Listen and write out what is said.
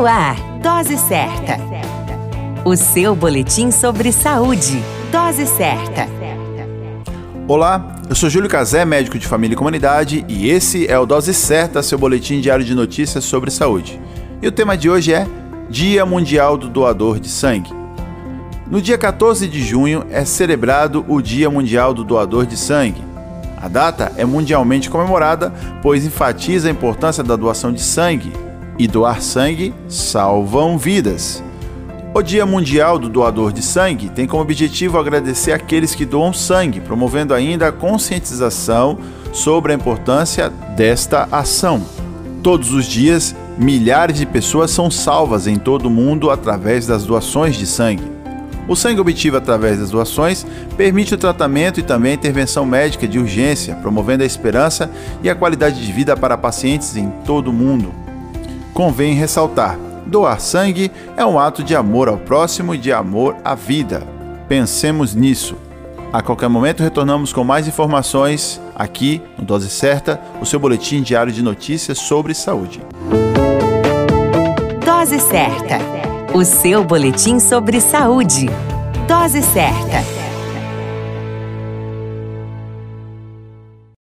No ar, Dose Certa. O seu boletim sobre saúde. Dose Certa. Olá, eu sou Júlio Cazé, médico de família e comunidade, e esse é o Dose Certa, seu boletim diário de notícias sobre saúde. E o tema de hoje é Dia Mundial do Doador de Sangue. No dia 14 de junho é celebrado o Dia Mundial do Doador de Sangue. A data é mundialmente comemorada, pois enfatiza a importância da doação de sangue, e doar sangue salvam vidas. O Dia Mundial do Doador de Sangue tem como objetivo agradecer aqueles que doam sangue, promovendo ainda a conscientização sobre a importância desta ação. Todos os dias, milhares de pessoas são salvas em todo o mundo através das doações de sangue. O sangue obtido através das doações permite o tratamento e também a intervenção médica de urgência, promovendo a esperança e a qualidade de vida para pacientes em todo o mundo. Convém ressaltar: doar sangue é um ato de amor ao próximo e de amor à vida. Pensemos nisso. A qualquer momento retornamos com mais informações aqui no Dose Certa, o seu boletim diário de notícias sobre saúde. Dose Certa, o seu boletim sobre saúde. Dose Certa.